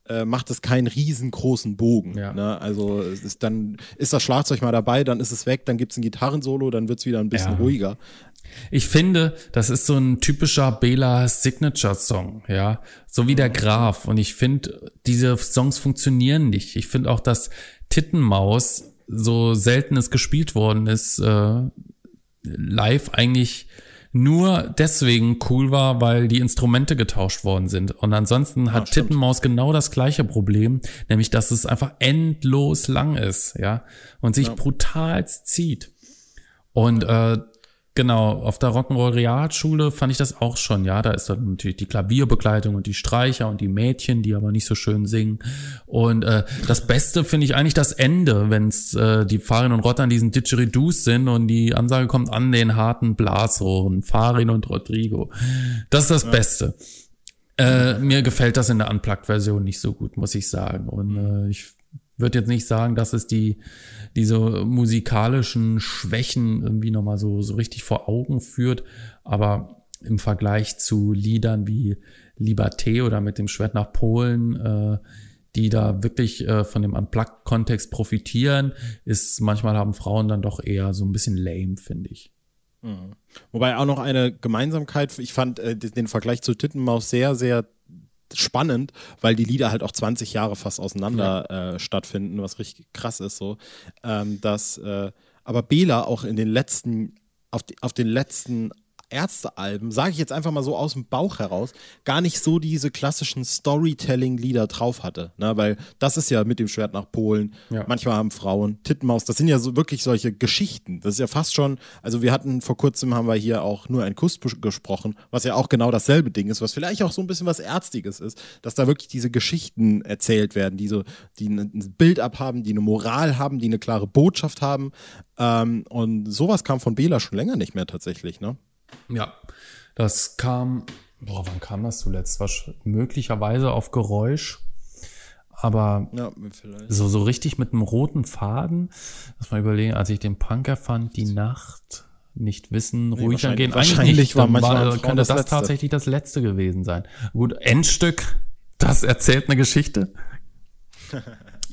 äh, macht es keinen riesengroßen Bogen. Ja. Ne? Also ist dann ist das Schlagzeug mal dabei, dann ist es weg, dann gibt es ein Gitarrensolo, dann wird es wieder ein bisschen Ja. ruhiger. Ich finde, das ist so ein typischer Bela Signature Song, ja, so wie der Graf. Und ich finde, diese Songs funktionieren nicht. Ich finde auch, dass Tittenmaus so selten es gespielt worden ist, äh, live eigentlich nur deswegen cool war, weil die Instrumente getauscht worden sind. Und ansonsten hat stimmt. Tittenmaus genau das gleiche Problem, nämlich dass es einfach endlos lang ist, ja, und sich brutal zieht. Und äh, genau, auf der Rock'n'Roll Realschule fand ich das auch schon, ja. Da ist dann natürlich die Klavierbegleitung und die Streicher und die Mädchen, die aber nicht so schön singen. Und äh, das Beste finde ich eigentlich das Ende, wenn's äh, die Farin und Rotter an diesen Didgeridoos sind und die Ansage kommt an den harten Blasrohren, Farin und Rodrigo. Das ist das Beste. Äh, mir gefällt das in der Unplugged-Version nicht so gut, muss ich sagen. Und äh, ich würde jetzt nicht sagen, dass es die diese musikalischen Schwächen irgendwie nochmal so, so richtig vor Augen führt, aber im Vergleich zu Liedern wie Liberté oder mit dem Schwert nach Polen, äh, die da wirklich äh, von dem Unplugged-Kontext profitieren, ist manchmal haben Frauen dann doch eher so ein bisschen lame, finde ich. Wobei auch noch eine Gemeinsamkeit, ich fand äh, den Vergleich zu Tittenmaus sehr, sehr spannend, weil die Lieder halt auch 20 Jahre fast auseinander äh, stattfinden, was richtig krass ist so. Ähm, dass, äh, aber Bela auch in den letzten, auf, die, auf den letzten Ärztealben, sage ich jetzt einfach mal so aus dem Bauch heraus, gar nicht so diese klassischen Storytelling-Lieder drauf hatte. Ne? Weil das ist ja mit dem Schwert nach Polen, Ja. manchmal haben Frauen, Tittenmaus, das sind ja so wirklich solche Geschichten. Das ist ja fast schon, also wir hatten vor kurzem haben wir hier auch nur ein Kuss gesprochen, was ja auch genau dasselbe Ding ist, was vielleicht auch so ein bisschen was Ärztiges ist, dass da wirklich diese Geschichten erzählt werden, die so, die ein ein Bild abhaben, die eine Moral haben, die eine klare Botschaft haben. Ähm, und sowas kam von Bela schon länger nicht mehr tatsächlich, ne? Ja, das kam, boah, wann kam das zuletzt? Wasch- möglicherweise auf Geräusch, aber Ja, so, so richtig mit einem roten Faden. Lass mal überlegen, als ich den Punk erfand, die Nacht, nicht wissen, ruhig wahrscheinlich- angehen. Eigentlich wahrscheinlich nicht, war war, könnte das das, tatsächlich das letzte gewesen sein. Gut, Endstück, das erzählt eine Geschichte.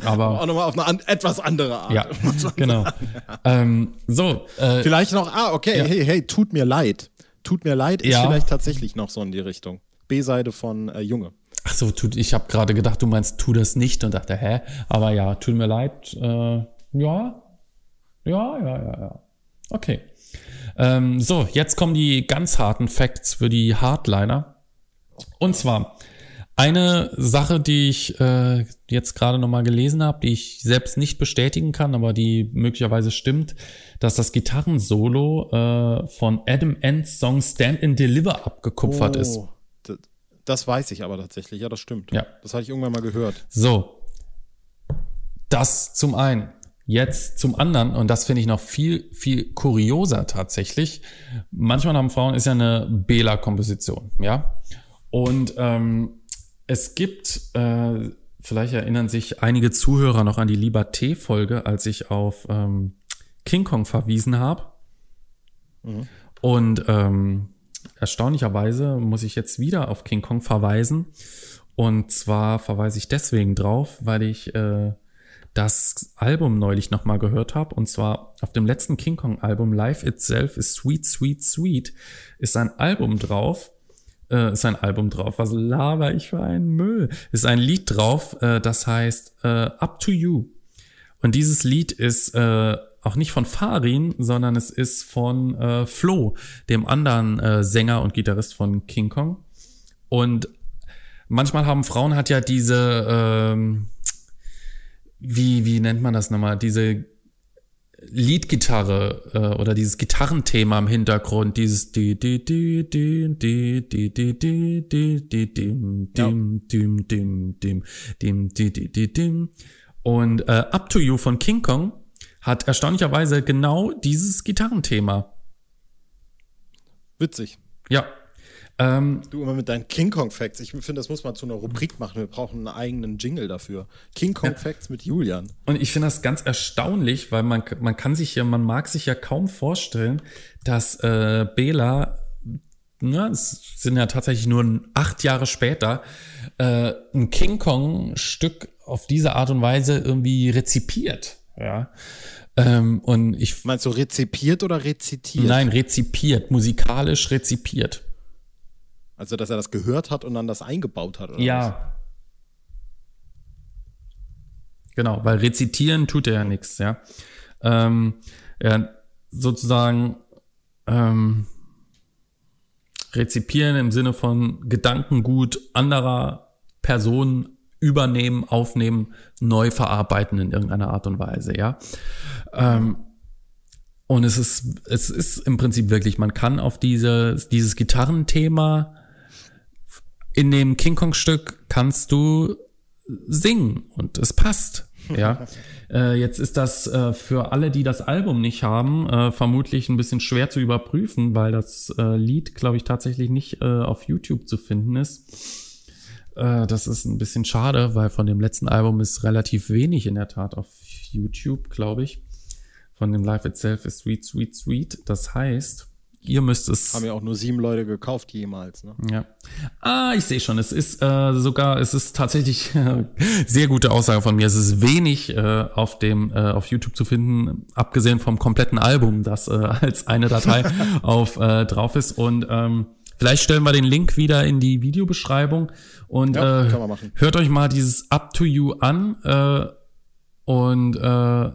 Aber Auch nochmal auf eine an, etwas andere Art. ja, genau. Ähm, so, äh, Vielleicht noch, ah, okay, Ja. hey, hey, tut mir leid. Tut mir leid ist Ja. vielleicht tatsächlich noch so in die Richtung. B-Seite von äh, Junge. Ach so, tut, ich habe gerade gedacht, du meinst, tu das nicht und dachte, hä? Aber ja, tut mir leid. Äh, ja, ja, ja, ja, ja. Okay. Ähm, so, jetzt kommen die ganz harten Facts für die Hardliner. Und zwar eine Sache, die ich äh, jetzt gerade nochmal gelesen habe, die ich selbst nicht bestätigen kann, aber die möglicherweise stimmt, dass das Gitarrensolo äh, von Adam Ends Song Stand and Deliver abgekupfert ist. Oh, das, das weiß ich aber tatsächlich, ja, das stimmt. Ja. Das hatte ich irgendwann mal gehört. So. Das zum einen. Jetzt zum anderen, und das finde ich noch viel, viel kurioser tatsächlich. Manchmal haben Frauen ist ja eine Bela-Komposition, ja. Und ähm, es gibt, äh, vielleicht erinnern sich einige Zuhörer noch an die Liberté-Folge, als ich auf ähm, King Kong verwiesen habe. Mhm. Und ähm, erstaunlicherweise muss ich jetzt wieder auf King Kong verweisen. Und zwar verweise ich deswegen drauf, weil ich äh, das Album neulich nochmal gehört habe. Und zwar auf dem letzten King Kong Album, Life Itself is Sweet, Sweet, Sweet, ist ein Album drauf. Äh, ist ein Album drauf. Was laber ich für einen Müll? Ist ein Lied drauf, äh, das heißt äh, Up to You. Und dieses Lied ist äh, auch nicht von Farin, sondern es ist von äh, Flo, dem anderen äh, Sänger und Gitarrist von King Kong. Und manchmal haben Frauen hat ja diese, ähm, wie, wie nennt man das nochmal, diese Leadgitarre äh, oder dieses Gitarrenthema im Hintergrund, dieses di di di di di di di di di di dim dim dim dim dim dim di di di dim und äh, Up to You von King Kong hat erstaunlicherweise genau dieses Gitarrenthema. Witzig. Ja, ähm, du immer mit deinen King Kong Facts. Ich finde, das muss man zu einer Rubrik machen. Wir brauchen einen eigenen Jingle dafür. King Kong ja. Facts mit Julian. Und ich finde das ganz erstaunlich, weil man, man kann sich ja, man mag sich ja kaum vorstellen, dass äh, Bela ja, es sind ja tatsächlich nur acht Jahre später, äh, ein King Kong-Stück auf diese Art und Weise irgendwie rezipiert. Ja. Ähm, und ich. Meinst du rezipiert oder rezitiert? Nein, rezipiert, musikalisch rezipiert. Also, dass er das gehört hat und dann das eingebaut hat, oder? Ja. Was? Genau, weil rezitieren tut er ja nichts, ja. Ähm, ja, sozusagen ähm, rezipieren im Sinne von Gedankengut anderer Personen übernehmen, aufnehmen, neu verarbeiten in irgendeiner Art und Weise, ja. Ähm, und es ist, es ist im Prinzip wirklich, man kann auf diese, dieses Gitarrenthema in dem King Kong Stück kannst du singen und es passt. Ja, äh, jetzt ist das äh, für alle, die das Album nicht haben, äh, vermutlich ein bisschen schwer zu überprüfen, weil das äh, Lied, glaube ich, tatsächlich nicht äh, auf YouTube zu finden ist. Äh, das ist ein bisschen schade, weil von dem letzten Album ist relativ wenig in der Tat auf YouTube, glaube ich. Von dem Life Itself ist Sweet, Sweet, Sweet. Das heißt, ihr müsst es. Haben ja auch nur sieben Leute gekauft jemals, ne? Ja. Ah, ich sehe schon. Es ist äh, sogar, es ist tatsächlich äh, sehr gute Aussage von mir. Es ist wenig äh, auf dem äh, auf YouTube zu finden, abgesehen vom kompletten Album, das äh, als eine Datei auf äh, drauf ist. Und ähm, vielleicht stellen wir den Link wieder in die Videobeschreibung und ja, äh, hört euch mal dieses Up to You an äh, und äh,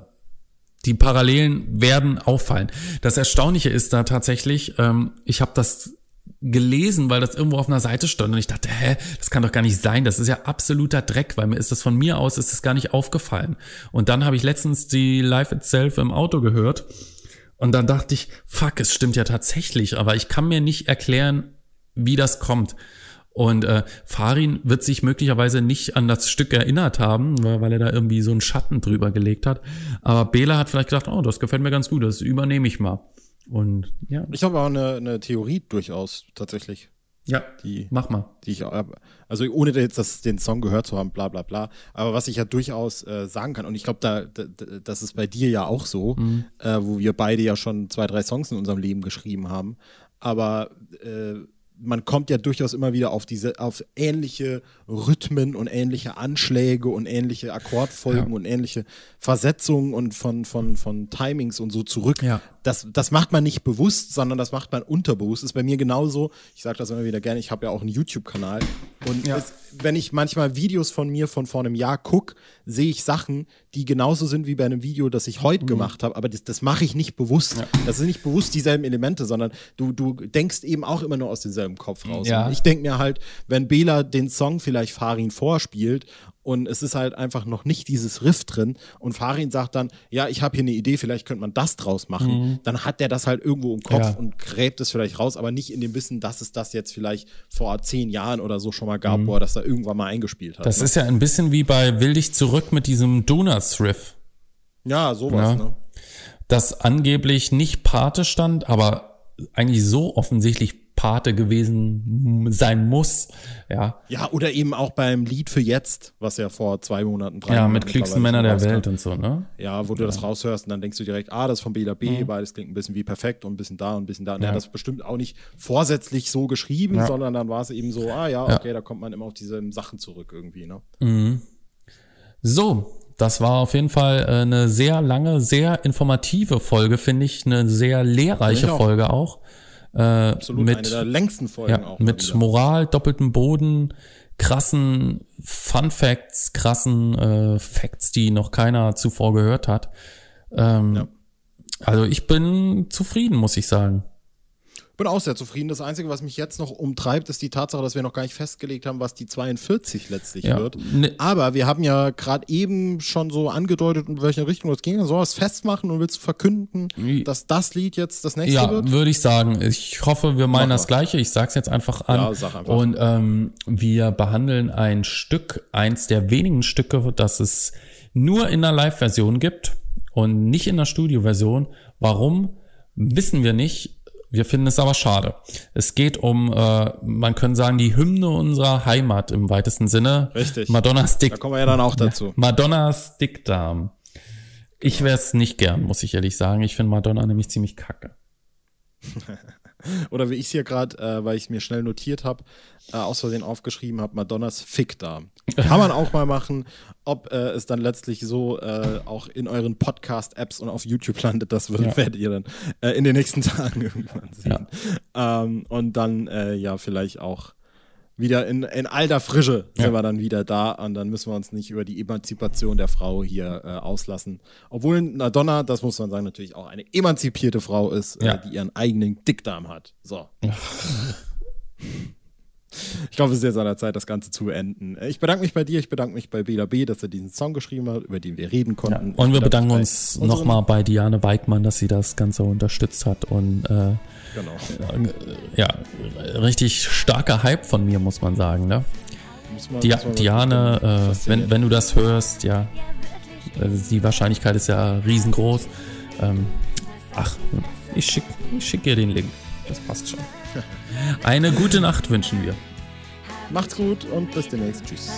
die Parallelen werden auffallen. Das Erstaunliche ist da tatsächlich, ähm, ich habe das gelesen, weil das irgendwo auf einer Seite stand und ich dachte, hä, das kann doch gar nicht sein, das ist ja absoluter Dreck, weil mir ist das von mir aus ist das gar nicht aufgefallen. Und dann habe ich letztens die Live Itself im Auto gehört und dann dachte ich, fuck, es stimmt ja tatsächlich, aber ich kann mir nicht erklären, wie das kommt. Und äh, Farin wird sich möglicherweise nicht an das Stück erinnert haben, weil, weil er da irgendwie so einen Schatten drüber gelegt hat. Aber Bela hat vielleicht gedacht, oh, das gefällt mir ganz gut, das übernehme ich mal. Und ja. Ich habe auch eine, eine Theorie durchaus tatsächlich. Ja, die, mach mal. Die ich, also ohne jetzt das, den Song gehört zu haben, bla bla bla. Aber was ich ja durchaus äh, sagen kann, und ich glaube, da, da, das ist bei dir ja auch so, mhm. äh, wo wir beide ja schon zwei, drei Songs in unserem Leben geschrieben haben. Aber äh, man kommt ja durchaus immer wieder auf diese, auf ähnliche Rhythmen und ähnliche Anschläge und ähnliche Akkordfolgen ja. und ähnliche Versetzungen und von, von, von Timings und so zurück. Ja. Das, das macht man nicht bewusst, sondern das macht man unterbewusst. Ist bei mir genauso. Ich sage das immer wieder gerne. Ich habe ja auch einen YouTube-Kanal. Und ja. es, wenn ich manchmal Videos von mir von vor einem Jahr gucke, sehe ich Sachen, die genauso sind wie bei einem Video, das ich heute mhm. gemacht habe. Aber das, das mache ich nicht bewusst. Ja. Das sind nicht bewusst dieselben Elemente, sondern du, du denkst eben auch immer nur aus demselben Kopf raus. Ja. ich denke mir halt, wenn Bela den Song vielleicht Farin vorspielt und es ist halt einfach noch nicht dieses Riff drin und Farin sagt dann, ja, ich habe hier eine Idee, vielleicht könnte man das draus machen, mhm. dann hat der das halt irgendwo im Kopf ja. und gräbt es vielleicht raus, aber nicht in dem Wissen, dass es das jetzt vielleicht vor zehn Jahren oder so schon mal gab, mhm. wo er das da irgendwann mal eingespielt hat. Das ne? ist ja ein bisschen wie bei Will dich zurück mit diesem Donuts-Riff. Ja, sowas, Ja. ne? das angeblich nicht Pate stand, aber eigentlich so offensichtlich Pate gewesen sein muss. Ja, Ja, oder eben auch beim Lied für jetzt, was ja vor zwei Monaten, drei ja Monaten mit klügsten Männer der Welt und so, ne? Ja, wo du das raushörst und dann denkst du direkt, ah, das ist von BLAB, beides klingt ein bisschen wie perfekt und ein bisschen da und ein bisschen da. Und er Mhm. Ja. hat das bestimmt auch nicht vorsätzlich so geschrieben, Ja. sondern dann war es eben so, ah ja, Ja. okay, da kommt man immer auf diese Sachen zurück irgendwie, ne? So, das war auf jeden Fall äh, eine sehr lange, sehr informative Folge, finde ich, eine sehr lehrreiche ich auch. Folge auch. Äh, Absolut eine mit, der längsten Folgen ja, auch. mit. Moral, doppeltem Boden, krassen Fun Facts, krassen äh, Facts, die noch keiner zuvor gehört hat. Ähm, Ja. Also ich bin zufrieden, muss ich sagen. Bin auch sehr zufrieden. Das Einzige, was mich jetzt noch umtreibt, ist die Tatsache, dass wir noch gar nicht festgelegt haben, was die 42 letztlich Ja. wird. Ne- Aber wir haben ja gerade eben schon so angedeutet, in welche Richtung es ging. Sollen wir es festmachen und willst du verkünden, dass das Lied jetzt das nächste Ja, wird? würde ich sagen. Ich hoffe, wir meinen das. Gleiche. Ich sag's jetzt einfach an. Ja, sag einfach. Und ähm, wir behandeln ein Stück, eins der wenigen Stücke, das es nur in der Live-Version gibt und nicht in der Studio-Version. Warum? Wissen wir nicht. Wir finden es aber schade. Es geht um, äh, man könnte sagen, die Hymne unserer Heimat im weitesten Sinne. Richtig. Madonnas Dick Da kommen wir ja dann auch dazu. Madonnas Dickdarm. Ich wäre es nicht gern, muss ich ehrlich sagen. Ich finde Madonna nämlich ziemlich kacke. Oder wie ich es hier gerade, äh, weil ich es mir schnell notiert habe, äh, aus Versehen aufgeschrieben habe, Madonnas Fickdarm. Kann man auch mal machen. Ob äh, es dann letztlich so äh, auch in euren Podcast-Apps und auf YouTube landet, das wird, Ja. werdet ihr dann äh, in den nächsten Tagen irgendwann sehen. Ähm, und dann äh, ja vielleicht auch wieder in, in alter Frische sind Ja. wir dann wieder da und dann müssen wir uns nicht über die Emanzipation der Frau hier äh, auslassen. Obwohl Madonna, das muss man sagen, natürlich auch eine emanzipierte Frau ist, Ja. äh, die ihren eigenen Dickdarm hat. So. Ich glaube, es ist jetzt an der Zeit, das Ganze zu beenden. Äh, Ich bedanke mich bei dir, ich bedanke mich bei Bela B., dass er diesen Song geschrieben hat, über den wir reden konnten. Und wir Ich bedanken uns nochmal bei Diane Weigmann, dass sie das Ganze unterstützt hat. Und äh, Genau. ja, richtig starker Hype von mir, muss man sagen. Ne? Muss man- Di muss man Diane, äh, wenn, wenn du das hörst, ja, äh, die Wahrscheinlichkeit ist ja riesengroß. Ähm, ach, ich schick, ich schick dir den Link. Das passt schon. Eine gute Nacht wünschen wir. Macht's gut und bis demnächst. Tschüss.